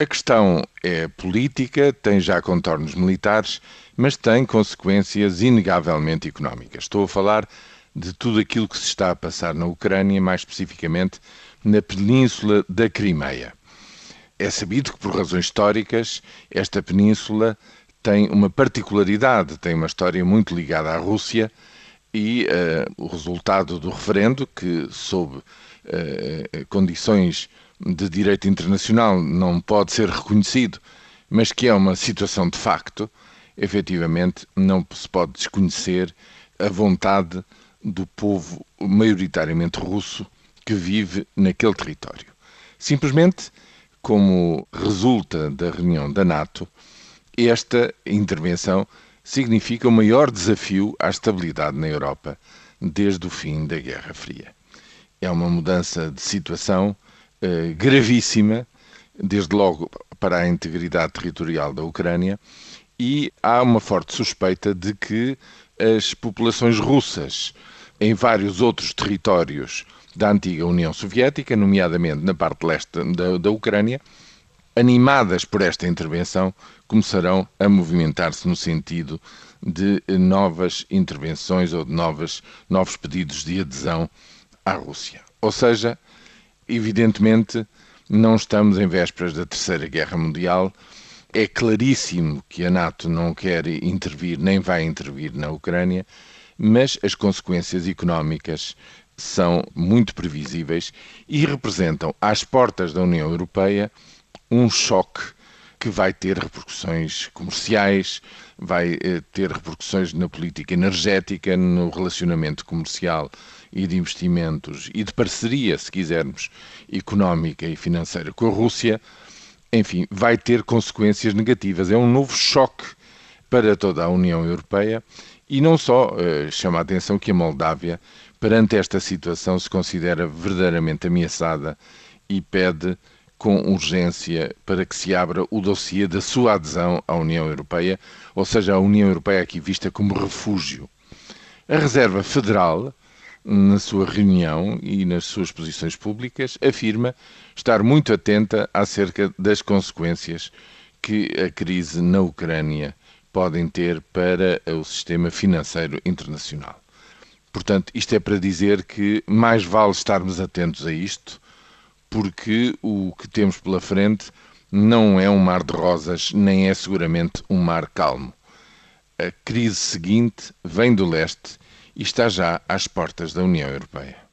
A questão é política, tem já contornos militares, mas tem consequências inegavelmente económicas. Estou a falar de tudo aquilo que se está a passar na Ucrânia, mais especificamente na península da Crimeia. É sabido que, por razões históricas, esta península tem uma particularidade, tem uma história muito ligada à Rússia e uh, o resultado do referendo, que sob uh, condições de direito internacional não pode ser reconhecido, mas que é uma situação de facto, efetivamente não se pode desconhecer a vontade do povo maioritariamente russo que vive naquele território. Simplesmente, como resulta da reunião da NATO, esta intervenção significa o maior desafio à estabilidade na Europa desde o fim da Guerra Fria. É uma mudança de situação eh, gravíssima, desde logo para a integridade territorial da Ucrânia, e há uma forte suspeita de que as populações russas em vários outros territórios da antiga União Soviética, nomeadamente na parte leste da, da Ucrânia, animadas por esta intervenção, começarão a movimentar-se no sentido de novas intervenções ou de novas, novos pedidos de adesão à Rússia. Ou seja, Evidentemente, não estamos em vésperas da Terceira Guerra Mundial. É claríssimo que a NATO não quer intervir nem vai intervir na Ucrânia, mas as consequências económicas são muito previsíveis e representam, às portas da União Europeia, um choque que vai ter repercussões comerciais, vai eh, ter repercussões na política energética, no relacionamento comercial e de investimentos e de parceria, se quisermos, económica e financeira com a Rússia, enfim, vai ter consequências negativas. É um novo choque para toda a União Europeia e não só eh, chama a atenção que a Moldávia, perante esta situação, se considera verdadeiramente ameaçada e pede com urgência para que se abra o dossiê da sua adesão à União Europeia, ou seja, a União Europeia aqui vista como refúgio. A Reserva Federal, na sua reunião e nas suas posições públicas, afirma estar muito atenta acerca das consequências que a crise na Ucrânia podem ter para o sistema financeiro internacional. Portanto, isto é para dizer que mais vale estarmos atentos a isto porque o que temos pela frente não é um mar de rosas, nem é seguramente um mar calmo. A crise seguinte vem do leste e está já às portas da União Europeia.